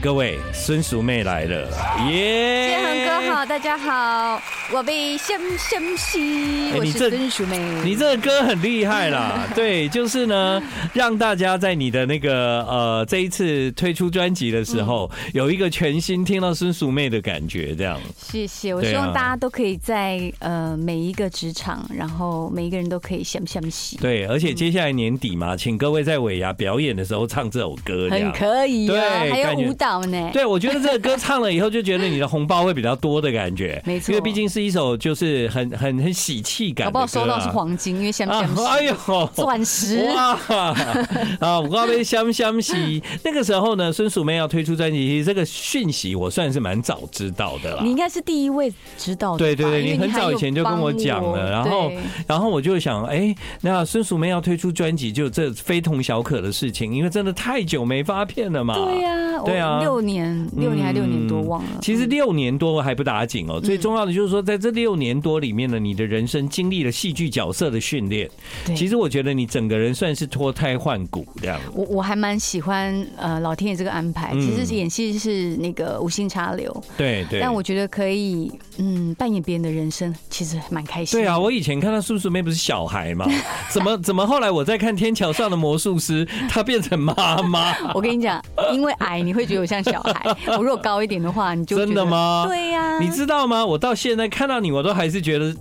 各位，孙淑妹来了，耶！建恒哥好，大家好，我被相相吸，我是孙淑妹。你这个歌很厉害啦，对，就是呢，让大家在你的那个呃这一次推出专辑的时候，有一个全新听到孙淑妹的感觉，这样。谢谢，我希望大家都可以在呃每一个职场，然后每一个人都可以相相吸。对，而且接下来年底嘛，请各位在尾牙表演的时候唱这首歌，很可以，对，还有舞蹈。对，我觉得这个歌唱了以后，就觉得你的红包会比较多的感觉。没错，因为毕竟是一首就是很很很喜气感？收到是黄金，因为香香喜。哎呦，钻石哇！啊，我告诉你，香香喜。那个时候呢，孙淑梅要推出专辑，其实这个讯息我算是蛮早知道的了。你应该是第一位知道的。对对对，你很早以前就跟我讲了，然后然后我就想，哎，那孙淑梅要推出专辑，就这非同小可的事情，因为真的太久没发片了嘛。对呀，对啊。六年，六年还六年多，忘了。其实六年多还不打紧哦。最重要的就是说，在这六年多里面呢，你的人生经历了戏剧角色的训练。对，其实我觉得你整个人算是脱胎换骨这样。我我还蛮喜欢呃老天爷这个安排。其实演戏是那个无心插柳。对对。但我觉得可以嗯扮演别人的人生，其实蛮开心。对啊，我以前看到叔叔妹不是小孩吗？怎么怎么后来我在看《天桥上的魔术师》，他变成妈妈？我跟你讲，因为矮你会觉得我像。小孩，我如果高一点的话，你就真的吗？对呀，你知道吗？我到现在看到你，我都还是觉得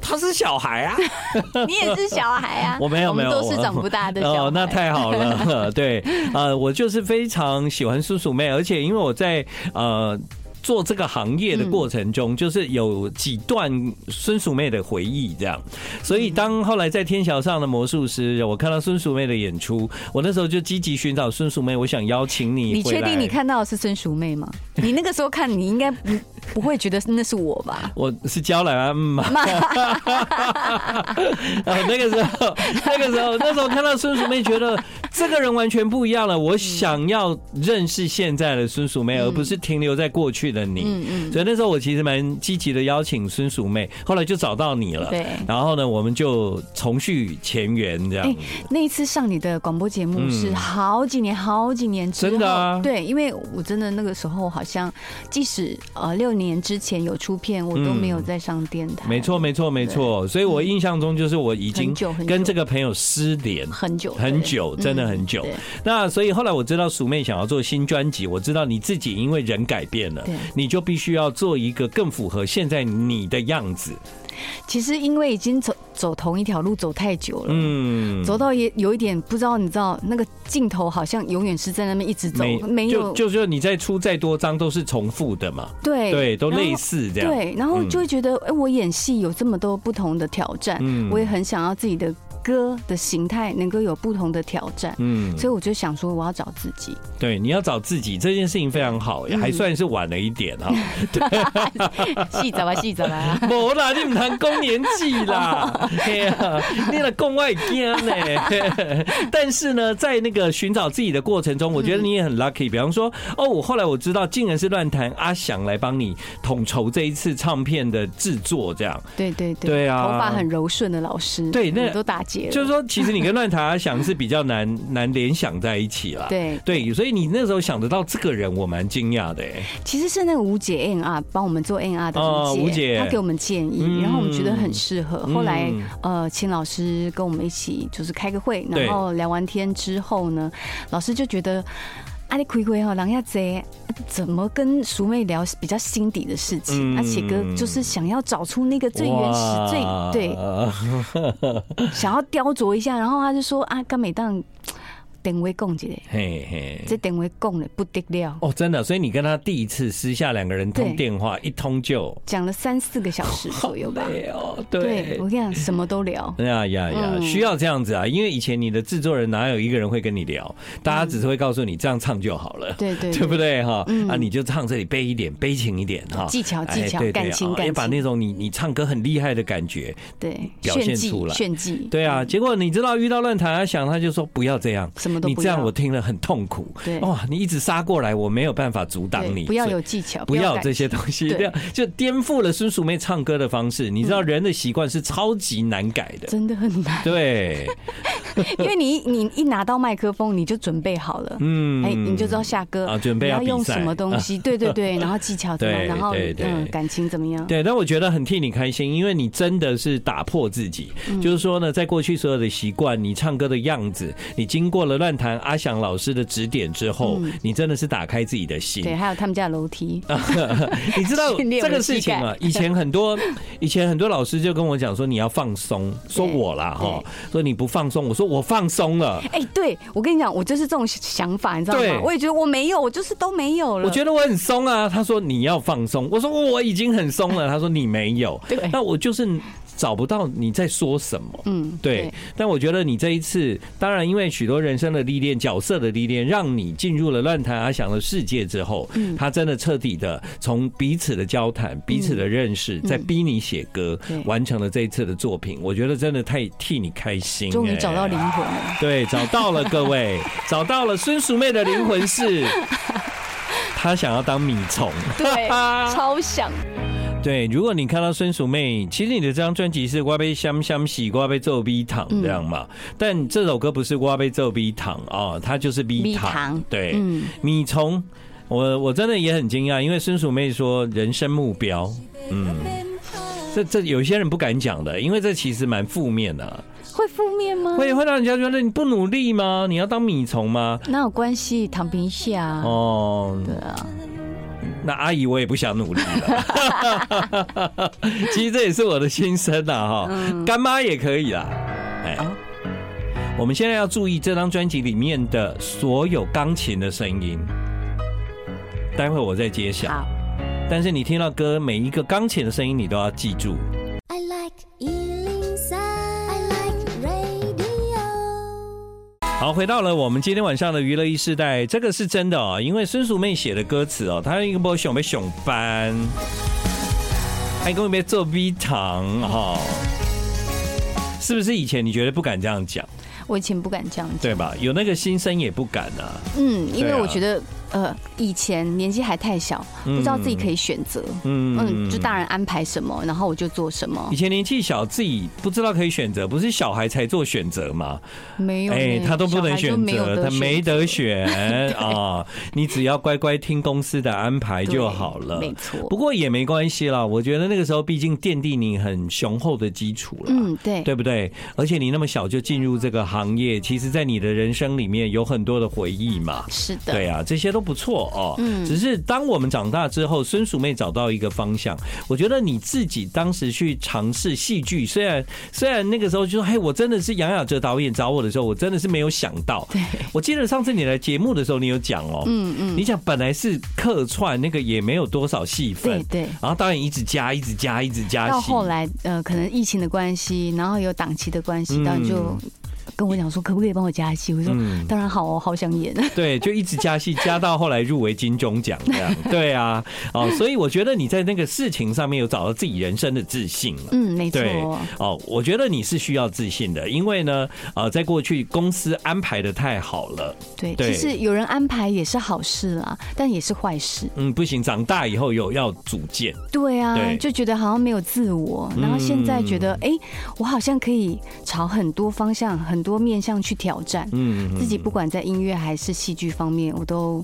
他是小孩啊。你也是小孩啊？我没有，没有，都是长不大的小孩。哦，那太好了。对，呃，我就是非常喜欢叔叔妹，而且因为我在呃。做这个行业的过程中，就是有几段孙淑妹的回忆，这样。所以当后来在天桥上的魔术师，我看到孙淑妹的演出，我那时候就积极寻找孙淑妹，我想邀请你。你确定你看到的是孙淑妹吗？你那个时候看，你应该不不会觉得那是我吧？我是娇兰 啊，那个时候，那个时候，那时候看到孙淑妹，觉得这个人完全不一样了。我想要认识现在的孙淑妹，而不是停留在过去的你，嗯嗯，所以那时候我其实蛮积极的邀请孙淑妹，后来就找到你了，对，然后呢，我们就重续前缘这样。哎，那一次上你的广播节目是好几年好几年之后，真的啊，对，因为我真的那个时候好像，即使呃六年之前有出片，我都没有再上电台。没错，没错，没错。所以我印象中就是我已经跟这个朋友失联很久很久，真的很久。那所以后来我知道鼠妹想要做新专辑，我知道你自己因为人改变了。你就必须要做一个更符合现在你的样子。其实因为已经走走同一条路走太久了，嗯，走到也有一点不知道，你知道那个镜头好像永远是在那边一直走，没有，就就是你再出再多张都是重复的嘛，对对，都类似这样，对，然后就会觉得，哎，我演戏有这么多不同的挑战，嗯，我也很想要自己的。歌的形态能够有不同的挑战，嗯，所以我就想说，我要找自己。对，你要找自己这件事情非常好，也还算是晚了一点啊。细走啊，细走啊！没啦，你唔谈公年纪啦，你了公外惊呢。但是呢，在那个寻找自己的过程中，我觉得你也很 lucky。比方说，哦，我后来我知道，竟然是乱弹阿翔来帮你统筹这一次唱片的制作，这样。对对对，对啊，头发很柔顺的老师，对，那都打。就是说，其实你跟乱塔想是比较难 难联想在一起了。对对，所以你那时候想得到这个人，我蛮惊讶的。其实是那个吴姐 N R 帮我们做 N R 的吴姐，她给我们建议，然后我们觉得很适合。后来呃，请老师跟我们一起就是开个会，然后聊完天之后呢，老师就觉得。阿里亏亏哈，狼亚贼怎么跟熟妹聊比较心底的事情？而且哥就是想要找出那个最原始、最对，想要雕琢一下。然后他就说：“啊，刚每当。”电话讲一个，嘿嘿，这电话讲的不得了哦，真的。所以你跟他第一次私下两个人通电话，一通就讲了三四个小时左右吧。对，对我跟你讲，什么都聊。呀呀呀，需要这样子啊，因为以前你的制作人哪有一个人会跟你聊？大家只是会告诉你这样唱就好了，对对，对不对哈？啊，你就唱这里悲一点，悲情一点哈，技巧技巧，感情感情，也把那种你你唱歌很厉害的感觉对表现出来，炫技。对啊，结果你知道遇到论坛，他想，他就说不要这样。么都不要。你这样我听了很痛苦。对，哇，你一直杀过来，我没有办法阻挡你。不要有技巧，不要这些东西，这样就颠覆了孙淑妹唱歌的方式。你知道人的习惯是超级难改的，真的很难。对，因为你你一拿到麦克风，你就准备好了，嗯，哎，你就知道下歌啊，准备要用什么东西，对对对，然后技巧怎么样，然后嗯，感情怎么样？对，但我觉得很替你开心，因为你真的是打破自己，就是说呢，在过去所有的习惯，你唱歌的样子，你经过了乱弹阿翔老师的指点之后，你真的是打开自己的心。对，还有他们家楼梯，你知道这个事情啊？以前很多，以前很多老师就跟我讲说，你要放松，说我啦哈，说你不放松，我说我放松了。哎，对我跟你讲，我就是这种想法，你知道吗？我也觉得我没有，我就是都没有了。我觉得我很松啊，他说你要放松，我说我已经很松了，他说你没有。对，那我就是。找不到你在说什么，嗯，对。但我觉得你这一次，当然因为许多人生的历练、角色的历练，让你进入了乱谈阿翔的世界之后，嗯，他真的彻底的从彼此的交谈、彼此的认识，在逼你写歌，完成了这一次的作品。我觉得真的太替你开心，终于找到灵魂了。对，找到了各位，找到了孙淑妹的灵魂是，他想要当米虫，对，超想。对，如果你看到孙淑妹，其实你的这张专辑是瓜被香香洗，瓜被皱逼糖这样嘛。但这首歌不是瓜被皱逼糖啊，它就是逼糖。对，嗯，米虫，我我真的也很惊讶，因为孙淑妹说人生目标，嗯，这这有些人不敢讲的，因为这其实蛮负面的。会负？会会让人家觉得你不努力吗？你要当米虫吗？那有关系？躺平一下哦，对啊。那阿姨，我也不想努力了。其实这也是我的心声呐，哈，干妈也可以啦。哎，我们现在要注意这张专辑里面的所有钢琴的声音，待会我再揭晓。但是你听到歌每一个钢琴的声音，你都要记住。好，回到了我们今天晚上的娱乐一世代，这个是真的哦，因为孙淑妹写的歌词哦，她一个波熊被熊班，还跟我们做 V 糖哈，是不是以前你觉得不敢这样讲？我以前不敢这样讲，对吧？有那个心声也不敢啊。嗯，因为我觉得。呃，以前年纪还太小，不知道自己可以选择，嗯嗯，就大人安排什么，然后我就做什么。以前年纪小，自己不知道可以选择，不是小孩才做选择吗？没有，哎，他都不能选择，他没得选啊！你只要乖乖听公司的安排就好了，没错。不过也没关系啦，我觉得那个时候毕竟奠定你很雄厚的基础了，嗯，对，对不对？而且你那么小就进入这个行业，其实，在你的人生里面有很多的回忆嘛，是的，对啊，这些都。不错哦，嗯，只是当我们长大之后，孙淑妹找到一个方向。我觉得你自己当时去尝试戏剧，虽然虽然那个时候就说，嘿，我真的是杨雅哲导演找我的时候，我真的是没有想到。对，我记得上次你来节目的时候，你有讲哦，嗯嗯，你讲本来是客串，那个也没有多少戏份，对，然后导演一直加，一直加，一直加，到后来呃，可能疫情的关系，然后有档期的关系，然后就。跟我讲说，可不可以帮我加戏？我说嗯当然好，哦好想演。对，就一直加戏，加到后来入围金钟奖这样。对啊，哦，所以我觉得你在那个事情上面有找到自己人生的自信了。嗯，没错。哦，我觉得你是需要自信的，因为呢，呃，在过去公司安排的太好了。对，其实有人安排也是好事啦，但也是坏事。嗯，不行，长大以后有要组建。对啊，就觉得好像没有自我，然后现在觉得，哎，我好像可以朝很多方向很。多面向去挑战，嗯，自己不管在音乐还是戏剧方面，我都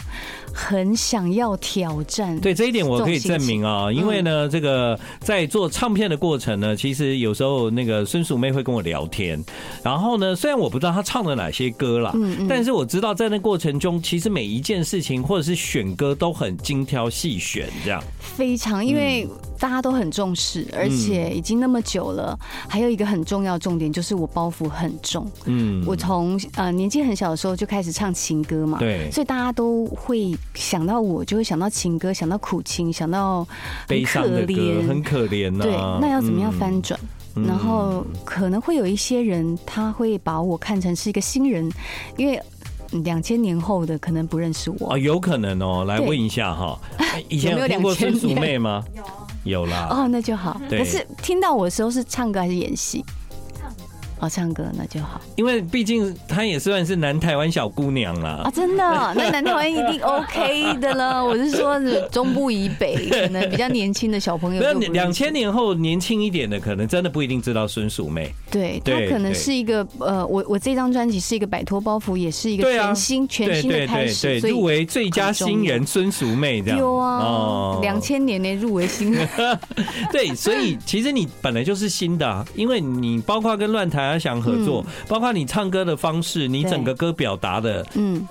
很想要挑战。对这一点，我可以证明啊，因为呢，这个在做唱片的过程呢，其实有时候那个孙淑妹会跟我聊天，然后呢，虽然我不知道她唱了哪些歌啦，嗯，但是我知道在那过程中，其实每一件事情或者是选歌都很精挑细选，这样非常，因为大家都很重视，而且已经那么久了，还有一个很重要重点就是我包袱很重。嗯，我从呃年纪很小的时候就开始唱情歌嘛，对，所以大家都会想到我，就会想到情歌，想到苦情，想到悲伤的歌，很可怜呐。对，那要怎么样翻转？然后可能会有一些人他会把我看成是一个新人，因为两千年后的可能不认识我啊，有可能哦。来问一下哈，以前有听过孙淑妹吗？有，有啦。哦，那就好。可是听到我的时候是唱歌还是演戏？好唱歌那就好，因为毕竟她也算是南台湾小姑娘啦。啊，真的，那南台湾一定 OK 的了。我是说，中部以北 可能比较年轻的小朋友，那两千年后年轻一点的，可能真的不一定知道孙淑妹。对，她可能是一个呃，我我这张专辑是一个摆脱包袱，也是一个全新全新的开始，入围最佳新人孙淑妹这样。有啊，两千年呢入围新人。对，所以其实你本来就是新的啊，因为你包括跟乱弹阿翔合作，包括你唱歌的方式，你整个歌表达的，嗯。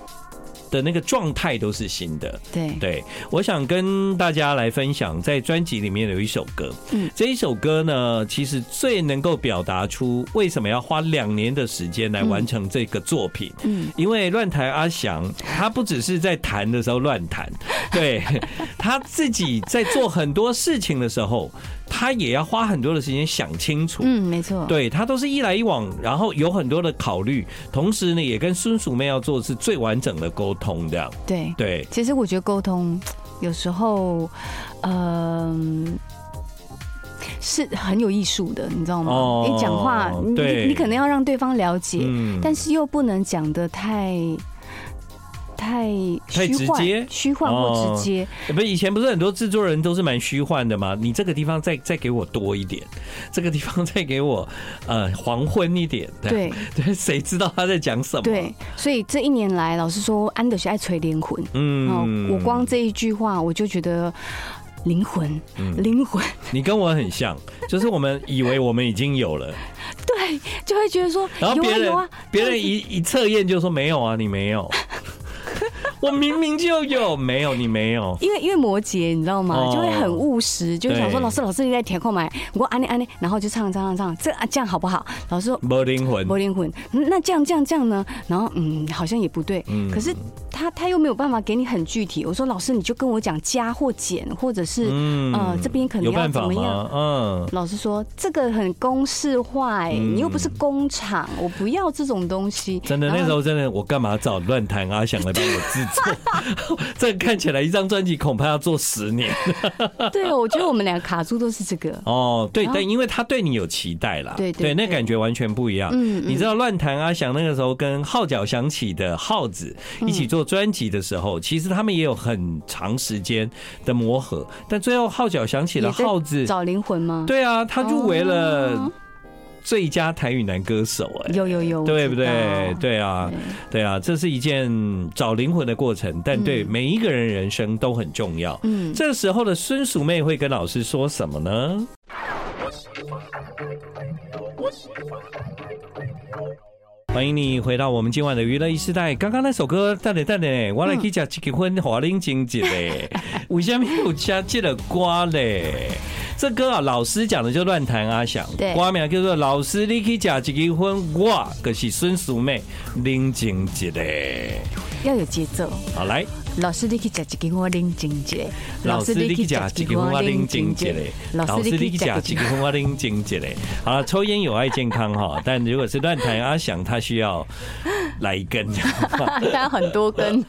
的那个状态都是新的，对。对，我想跟大家来分享，在专辑里面有一首歌，嗯，这一首歌呢，其实最能够表达出为什么要花两年的时间来完成这个作品，嗯，因为乱弹阿翔他不只是在弹的时候乱弹，对，他自己在做很多事情的时候。他也要花很多的时间想清楚，嗯，没错，对，他都是一来一往，然后有很多的考虑，同时呢，也跟孙鼠妹要做的是最完整的沟通，这样，对对。其实我觉得沟通有时候，嗯、呃，是很有艺术的，你知道吗？哦、你讲话，你你可能要让对方了解，嗯、但是又不能讲的太。太太直接，虚幻或直接。不是以前不是很多制作人都是蛮虚幻的吗？你这个地方再再给我多一点，这个地方再给我呃黄昏一点。对对，谁知道他在讲什么？对，所以这一年来，老实说，安德是爱锤灵魂。嗯，我光这一句话，我就觉得灵魂，灵魂。你跟我很像，就是我们以为我们已经有了，对，就会觉得说，然后别人别人一一测验就说没有啊，你没有。我明明就有，没有你没有，因为因为摩羯你知道吗？就会很务实，就想说老师老师你在填空买，我安利安利，然后就唱唱唱唱，这啊这样好不好？老师说没灵魂，没灵魂，那这样这样这样呢？然后嗯，好像也不对，可是他他又没有办法给你很具体。我说老师你就跟我讲加或减，或者是呃这边可能要怎么样？嗯，老师说这个很公式化，哎，你又不是工厂，我不要这种东西。真的那时候真的，我干嘛找乱弹阿翔来帮我制作？这看起来一张专辑恐怕要做十年。对，我觉得我们两个卡住都是这个。哦，对，但因为他对你有期待啦，对对，那感觉完全不一样。嗯，你知道乱弹阿翔那个时候跟号角响起的号子一起做专辑的时候，其实他们也有很长时间的磨合，但最后号角响起了号子找灵魂吗？对啊，他入围了。最佳台语男歌手，哎，有有有，对不对？对啊，对啊，这是一件找灵魂的过程，但对每一个人人生都很重要。嗯，这个时候的孙淑妹会跟老师说什么呢？欢迎你回到我们今晚的娱乐一时代。刚刚那首歌，等等等等，我来去讲结婚华林经济嘞，为什么有吃这个歌嘞？这歌啊，老师讲的就乱弹阿翔，对，歌名叫做老师你去讲结婚，我可是孙淑妹林经济嘞，要有节奏。好来，老师你去食一斤，我林静杰，老师你去食一斤，我拎真一嘞，老师你去食一斤，我拎真一嘞。好了，抽烟有害健康哈，但如果是乱弹阿翔，他需要来一根，他很多根。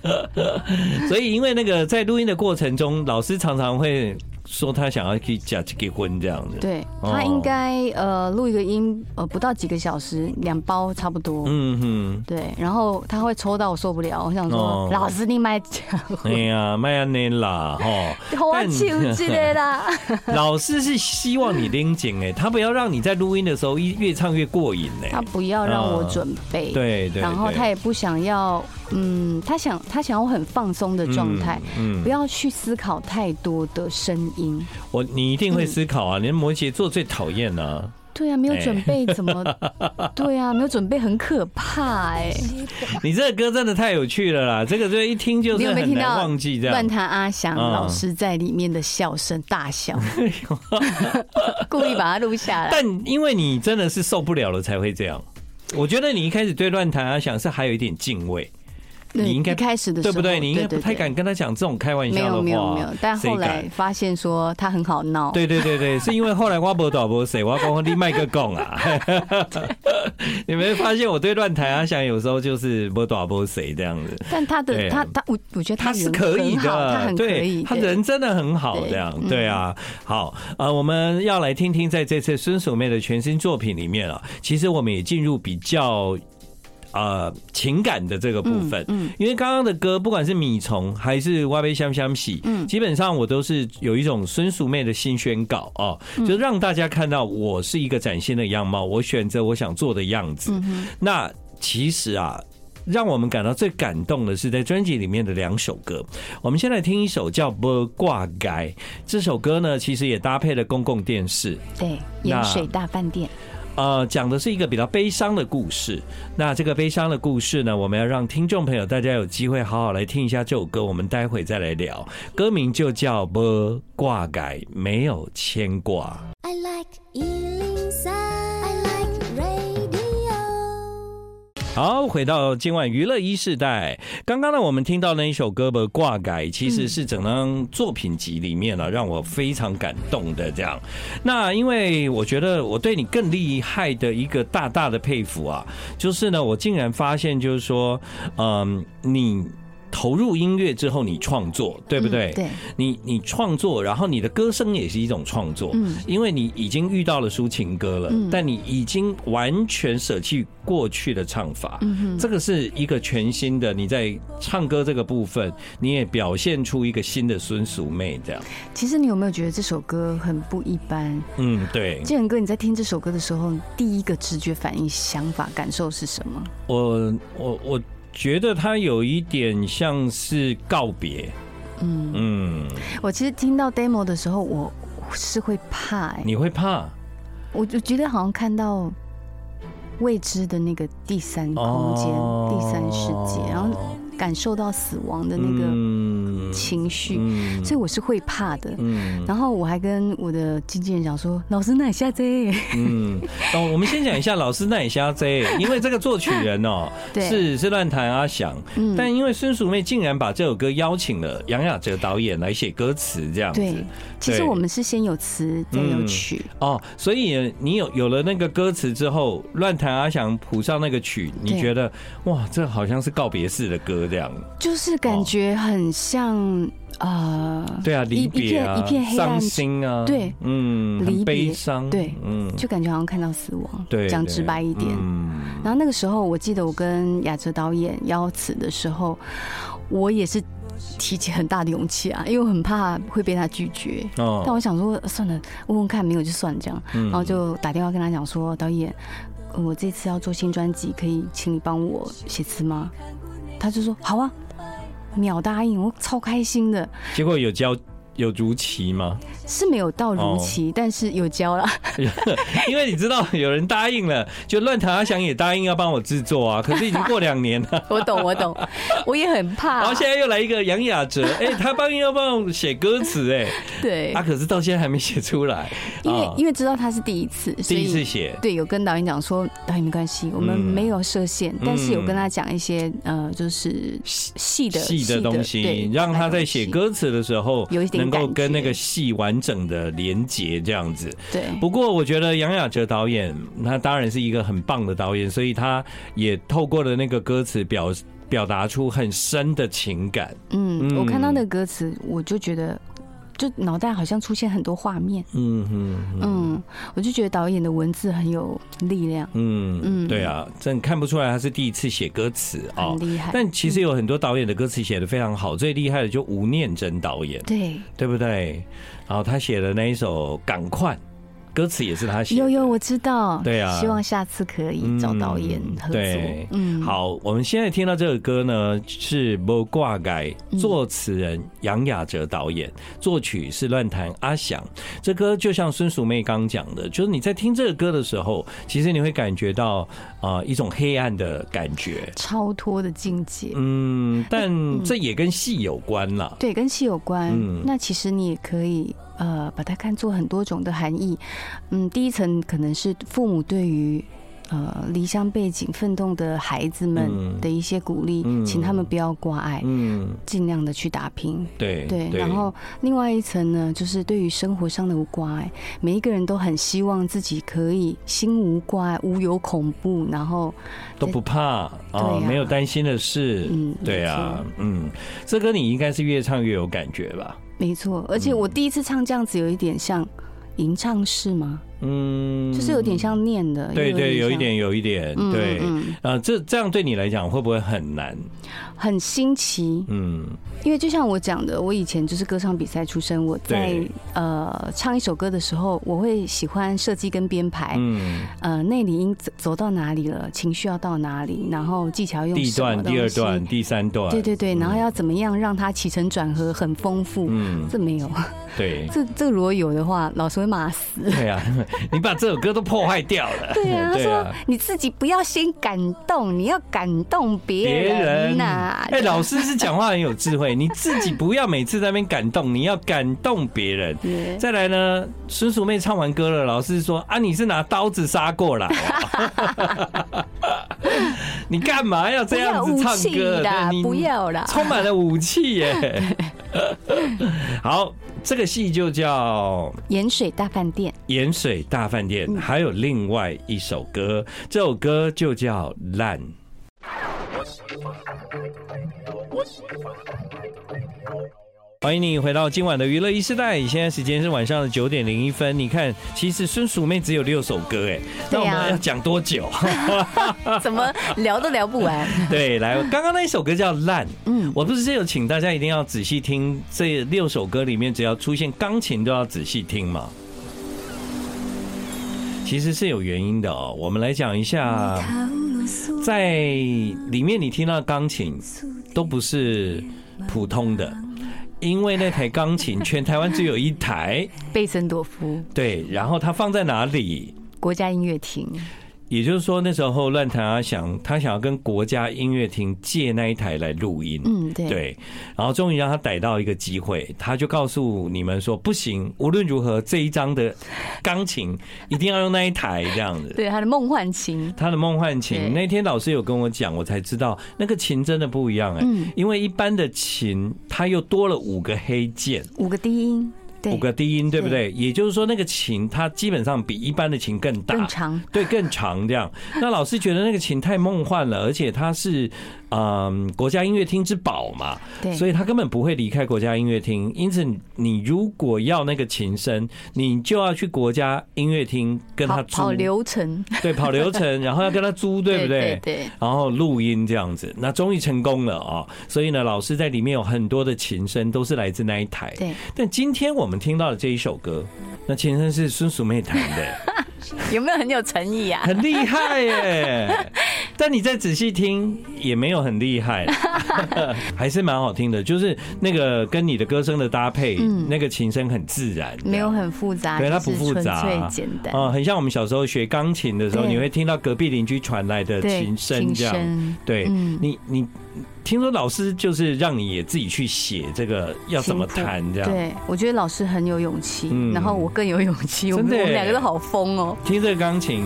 所以因为那个在录音的过程中，老师常常会。说他想要去假结婚这样子，对，他应该呃录一个音呃不到几个小时，两包差不多，嗯哼，对，然后他会抽到我受不了，我想说老师你买假婚，哎呀买安尼啦哈，好啊，求之类啦，老师是希望你拎紧哎，他不要让你在录音的时候一越唱越过瘾哎，他不要让我准备，对对，然后他也不想要。嗯，他想他想要很放松的状态，嗯，不要去思考太多的声音。我你一定会思考啊，连摩羯座最讨厌呢。对啊，没有准备怎么？对啊，没有准备很可怕哎。你这个歌真的太有趣了啦！这个就一听就是很难忘记这样。乱弹阿翔老师在里面的笑声大笑，故意把它录下来。但因为你真的是受不了了才会这样。我觉得你一开始对乱弹阿翔是还有一点敬畏。你应该开始的时候，对不对？你应该不太敢跟他讲这种开玩笑的话。没有没有没有，但后来发现说他很好闹。对对对对，是因为后来挖博导播谁，我要讲你卖个供啊。你没发现我对乱谈阿翔有时候就是不导播谁这样子？但他的他他我我觉得他是可以的，他很可以，他人真的很好这样。对啊，好呃，我们要来听听在这次孙淑妹的全新作品里面啊，其实我们也进入比较。呃，情感的这个部分，嗯，因为刚刚的歌，不管是米虫还是挖杯香香喜，嗯，基本上我都是有一种孙淑妹的新宣告哦，就让大家看到我是一个崭新的样貌，我选择我想做的样子。那其实啊，让我们感到最感动的是在专辑里面的两首歌。我们先来听一首叫《不挂街》，这首歌呢，其实也搭配了公共电视，对，盐水大饭店。呃，讲的是一个比较悲伤的故事。那这个悲伤的故事呢，我们要让听众朋友大家有机会好好来听一下这首歌。我们待会再来聊，歌名就叫《不挂改》，没有牵挂。好，回到今晚娱乐一世代。刚刚呢，我们听到那一首歌《挂改》，其实是整张作品集里面呢，让我非常感动的。这样，那因为我觉得我对你更厉害的一个大大的佩服啊，就是呢，我竟然发现，就是说，嗯，你。投入音乐之后，你创作，对不对？对，你你创作，然后你的歌声也是一种创作，嗯，因为你已经遇到了抒情歌了，但你已经完全舍弃过去的唱法，嗯，这个是一个全新的。你在唱歌这个部分，你也表现出一个新的孙淑妹这样。其实你有没有觉得这首歌很不一般？嗯，对。建哥，你在听这首歌的时候，第一个直觉反应、想法、感受是什么？我我我。觉得他有一点像是告别，嗯嗯。我其实听到 demo 的时候，我是会怕、欸。你会怕？我就觉得好像看到未知的那个第三空间、哦、第三世界，然后。感受到死亡的那个情绪，所以我是会怕的。嗯。然后我还跟我的经纪人讲说：“老师，那你下贼。”嗯，哦，我们先讲一下老师那你下贼，因为这个作曲人哦，是是乱弹阿翔，但因为孙淑妹竟然把这首歌邀请了杨雅哲导演来写歌词，这样子。对，其实我们是先有词再有曲。哦，所以你有有了那个歌词之后，乱弹阿翔谱上那个曲，你觉得哇，这好像是告别式的歌。这样。就是感觉很像啊，对啊，离别啊，一片黑暗，伤心啊，对，嗯，离别，悲伤，对，嗯，就感觉好像看到死亡，对，讲直白一点，嗯。然后那个时候，我记得我跟雅哲导演邀词的时候，我也是提起很大的勇气啊，因为我很怕会被他拒绝。哦，但我想说，算了，问问看，没有就算这样。然后就打电话跟他讲说，导演，我这次要做新专辑，可以请你帮我写词吗？他就说好啊，秒答应，我超开心的。结果有交。有如期吗？是没有到如期，哦、但是有交了。因为你知道有人答应了，就乱弹阿翔也答应要帮我制作啊。可是已经过两年了。我懂，我懂，我也很怕。然后现在又来一个杨雅哲，哎、欸，他答应要帮我写歌词，哎，对，他、啊、可是到现在还没写出来。因为因为知道他是第一次，第一次写，对，有跟导演讲说，导演没关系，我们没有设限，嗯、但是有跟他讲一些呃，就是细的细的东西，对让他在写歌词的时候有一点。能够跟那个戏完整的连接这样子，对。不过我觉得杨雅哲导演他当然是一个很棒的导演，所以他也透过了那个歌词表表达出很深的情感。嗯，我看到那个歌词，我就觉得。就脑袋好像出现很多画面，嗯嗯嗯，我就觉得导演的文字很有力量，嗯嗯，对啊，真看不出来他是第一次写歌词啊，很厉害。但其实有很多导演的歌词写的非常好，最厉害的就吴念真导演，对。对不对？然后他写的那一首《赶快》。歌词也是他写的，有有我知道，对啊，希望下次可以找导演合作。对，嗯，好，我们现在听到这个歌呢，是《不挂改》，作词人杨雅哲导演，作曲是乱弹阿翔。这歌就像孙淑妹刚讲的，就是你在听这个歌的时候，其实你会感觉到啊一种黑暗的感觉，超脱的境界。嗯，但这也跟戏有关了。对，跟戏有关。嗯，那其实你也可以。呃，把它看作很多种的含义。嗯，第一层可能是父母对于呃离乡背景奋斗的孩子们的一些鼓励，嗯、请他们不要挂碍，嗯，尽量的去打拼。对对。然后另外一层呢，就是对于生活上的无挂碍，每一个人都很希望自己可以心无挂碍，无有恐怖，然后都不怕啊，哦、没有担心的事。嗯，对啊，嗯，这歌你应该是越唱越有感觉吧？没错，而且我第一次唱这样子，有一点像吟唱式吗？嗯，就是有点像念的。对对，有一点，有一点。对，呃，这这样对你来讲会不会很难？很新奇，嗯，因为就像我讲的，我以前就是歌唱比赛出身，我在呃唱一首歌的时候，我会喜欢设计跟编排，嗯，呃，内里音走走到哪里了，情绪要到哪里，然后技巧用第一段、第二段、第三段，对对对，然后要怎么样让它起承转合很丰富，嗯，这没有，对，这这如果有的话，老师会骂死。对啊，你把这首歌都破坏掉了。对啊，他说你自己不要先感动，你要感动别人呐。哎、欸，老师是讲话很有智慧，你自己不要每次在那边感动，你要感动别人。再来呢，孙淑妹唱完歌了，老师说啊，你是拿刀子杀过来，你干嘛要这样子唱歌？你不要啦，充满了武器耶。好，这个戏就叫《盐水大饭店》。盐水大饭店还有另外一首歌，这首歌就叫《烂》。欢迎你回到今晚的娱乐一世代，现在时间是晚上的九点零一分。你看，其实孙淑妹只有六首歌，哎，那我们要讲多久？怎么聊都聊不完。对，来，刚刚那一首歌叫《烂》，嗯，我不是有请大家一定要仔细听，这六首歌里面只要出现钢琴都要仔细听嘛。其实是有原因的哦，我们来讲一下，在里面你听到的钢琴都不是普通的，因为那台钢琴全台湾只有一台，贝森朵夫。对，然后它放在哪里？国家音乐厅。也就是说，那时候乱弹阿想，他想要跟国家音乐厅借那一台来录音，嗯，对，对，然后终于让他逮到一个机会，他就告诉你们说，不行，无论如何这一张的钢琴一定要用那一台。这样子，对，他的梦幻琴，他的梦幻琴。那天老师有跟我讲，我才知道那个琴真的不一样哎，嗯，因为一般的琴它又多了五个黑键，五个低音。五个低音，对不对？也就是说，那个琴它基本上比一般的琴更大、更长，对，更长这样。那老师觉得那个琴太梦幻了，而且它是。嗯，国家音乐厅之宝嘛，对，所以他根本不会离开国家音乐厅。因此，你如果要那个琴声，你就要去国家音乐厅跟他租，跑流程，对，跑流程，然后要跟他租，对不对？对，然后录音这样子，那终于成功了啊！所以呢，老师在里面有很多的琴声都是来自那一台。对，但今天我们听到的这一首歌，那琴声是孙淑妹弹的。有没有很有诚意啊？很厉害耶！但你再仔细听，也没有很厉害，还是蛮好听的。就是那个跟你的歌声的搭配，那个琴声很自然，没有很复杂，对，它不复杂，最简单。哦，很像我们小时候学钢琴的时候，你会听到隔壁邻居传来的琴声，这样。对，你你。听说老师就是让你也自己去写这个要怎么弹这样，对，我觉得老师很有勇气，嗯，然后我更有勇气，我们两个都好疯哦。听这个钢琴，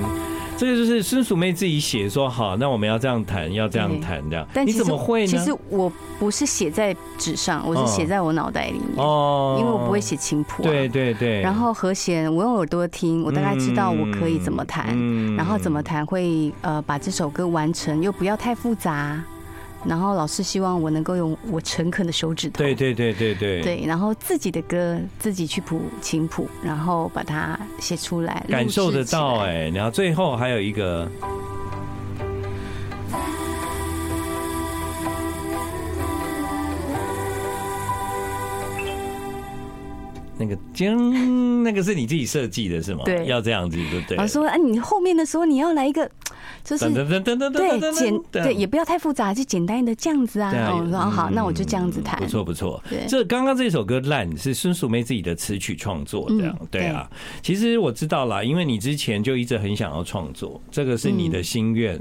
这个就是孙淑妹自己写说好，那我们要这样弹，要这样弹这样。但你怎么会呢？其实我不是写在纸上，我是写在我脑袋里面哦，因为我不会写琴谱，对对对。然后和弦我用耳朵听，我大概知道我可以怎么弹，然后怎么弹会呃把这首歌完成，又不要太复杂。然后老师希望我能够用我诚恳的手指头，对对对对对，对，然后自己的歌自己去谱琴谱，然后把它写出来，感受得到哎。然后最后还有一个，那个将，那个是你自己设计的是吗？对，要这样子对不对？我说啊，你后面的时候你要来一个。就是对简对也不要太复杂，就简单的这样子啊。哦，然后好，那我就这样子弹。不错不错。对，这刚刚这首歌烂是孙淑梅自己的词曲创作，这样对啊。其实我知道啦，因为你之前就一直很想要创作，这个是你的心愿。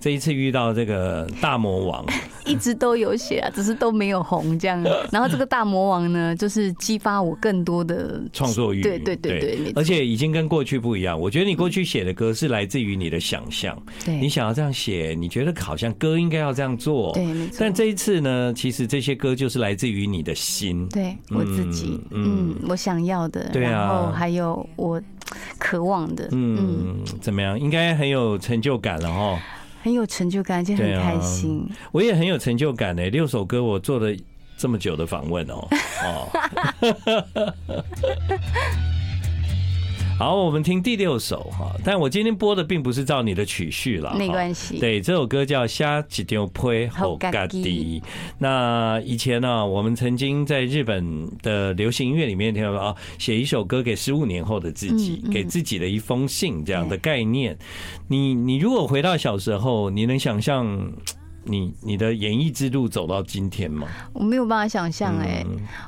这一次遇到这个大魔王，一直都有写啊，只是都没有红这样。然后这个大魔王呢，就是激发我更多的创作欲。对对对对，而且已经跟过去不一样。我觉得你过去写的歌是来自于你的想象。对，你想要这样写，你觉得好像歌应该要这样做，对，没错。但这一次呢，其实这些歌就是来自于你的心，对我自己，嗯，嗯，我想要的，对啊，然后还有我渴望的，嗯，嗯，怎么样？应该很有成就感了哈，很有成就感，而且很开心。我也很有成就感呢，六首歌我做了这么久的访问哦，哦。好，我们听第六首哈，但我今天播的并不是照你的曲序了，没关系。对，这首歌叫《写一张批给家己》。那以前呢，我们曾经在日本的流行音乐里面听到说啊，写一首歌给十五年后的自己，给自己的一封信这样的概念。你你如果回到小时候，你能想象？你你的演艺之路走到今天吗？我没有办法想象哎，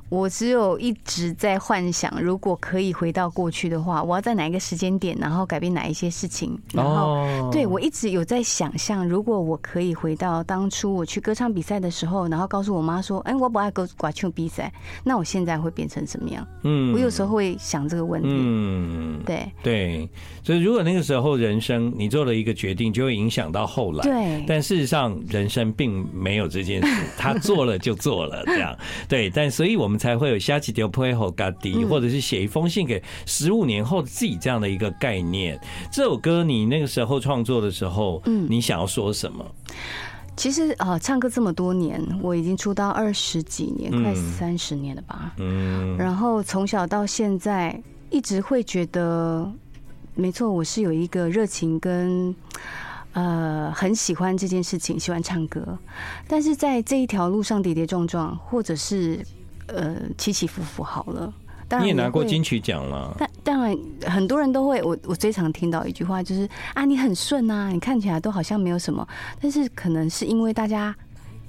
我只有一直在幻想，如果可以回到过去的话，我要在哪一个时间点，然后改变哪一些事情。然后，对我一直有在想象，如果我可以回到当初我去歌唱比赛的时候，然后告诉我妈说：“哎，我不爱歌唱比赛。”那我现在会变成什么样？嗯，我有时候会想这个问题。嗯，对对，所以如果那个时候人生你做了一个决定，就会影响到后来。对，但事实上人。人生并没有这件事，他做了就做了，这样对，但所以我们才会有写一张批给家己，或者是写一封信给十五年后的自己这样的一个概念。这首歌你那个时候创作的时候，嗯，你想要说什么？其实啊，唱歌这么多年，我已经出道二十几年，快三十年了吧。嗯，然后从小到现在，一直会觉得，没错，我是有一个热情跟。呃，很喜欢这件事情，喜欢唱歌，但是在这一条路上跌跌撞撞，或者是呃起起伏伏，好了。当然，你也拿过金曲奖了。但当然，很多人都会，我我最常听到一句话就是啊，你很顺啊，你看起来都好像没有什么，但是可能是因为大家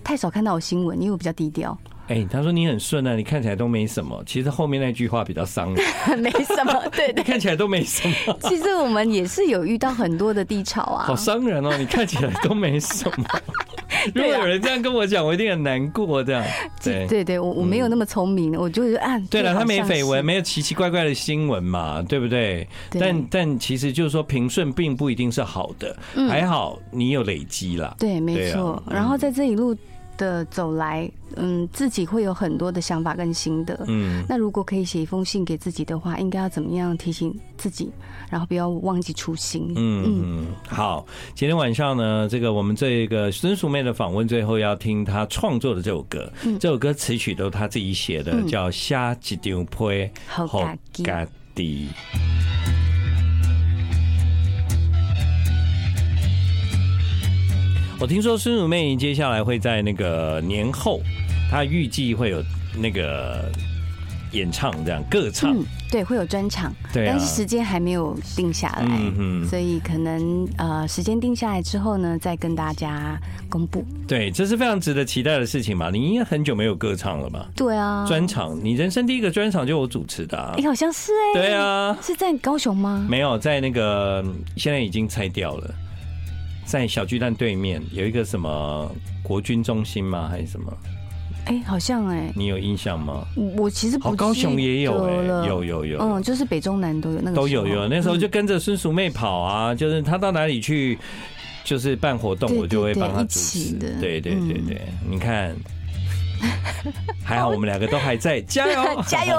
太少看到我新闻，因为我比较低调。哎、欸，他说你很顺啊，你看起来都没什么。其实后面那句话比较伤人，没什么，对，对，对，看起来都没什么。其实我们也是有遇到很多的低潮啊，好伤人哦，你看起来都没什么。如果有人这样跟我讲，我一定很难过。这样，对对对，我我没有那么聪明，我就是按。对了，他没绯闻，没有奇奇怪怪的新闻嘛，对不对？但但其实就是说平顺并不一定是好的，还好你有累积啦。对，没错。然后在这一路的走来，嗯，自己会有很多的想法跟心得。嗯，那如果可以写一封信给自己的话，应该要怎么样提醒自己，然后不要忘记初心。嗯嗯，好，今天晚上呢，这个我们这个孙淑妹的访问，最后要听她创作的这首歌。嗯，这首歌词曲都是她自己写的，叫《下一张批给家己》。我听说孙汝妹接下来会在那个年后，她预计会有那个演唱这样歌唱，嗯，对，会有专场，对，但是时间还没有定下来，嗯，所以可能呃时间定下来之后呢，再跟大家公布。对，这是非常值得期待的事情嘛。你应该很久没有歌唱了吧？对啊，专场，你人生第一个专场就我主持的，啊，哎，好像是哎，对啊，是在高雄吗？没有，在那个现在已经拆掉了。在小巨蛋对面有一个什么国军中心吗？还是什么？哎、欸，好像哎、欸，你有印象吗？我其实不、哦、高雄也有哎、欸，有有有，嗯，就是北中南都有那个都有有，那时候就跟着孙淑妹跑啊，嗯、就是她到哪里去，就是办活动，我就会帮她主持。的，对对对对，嗯、你看，还好我们两个都还在，加油！加油。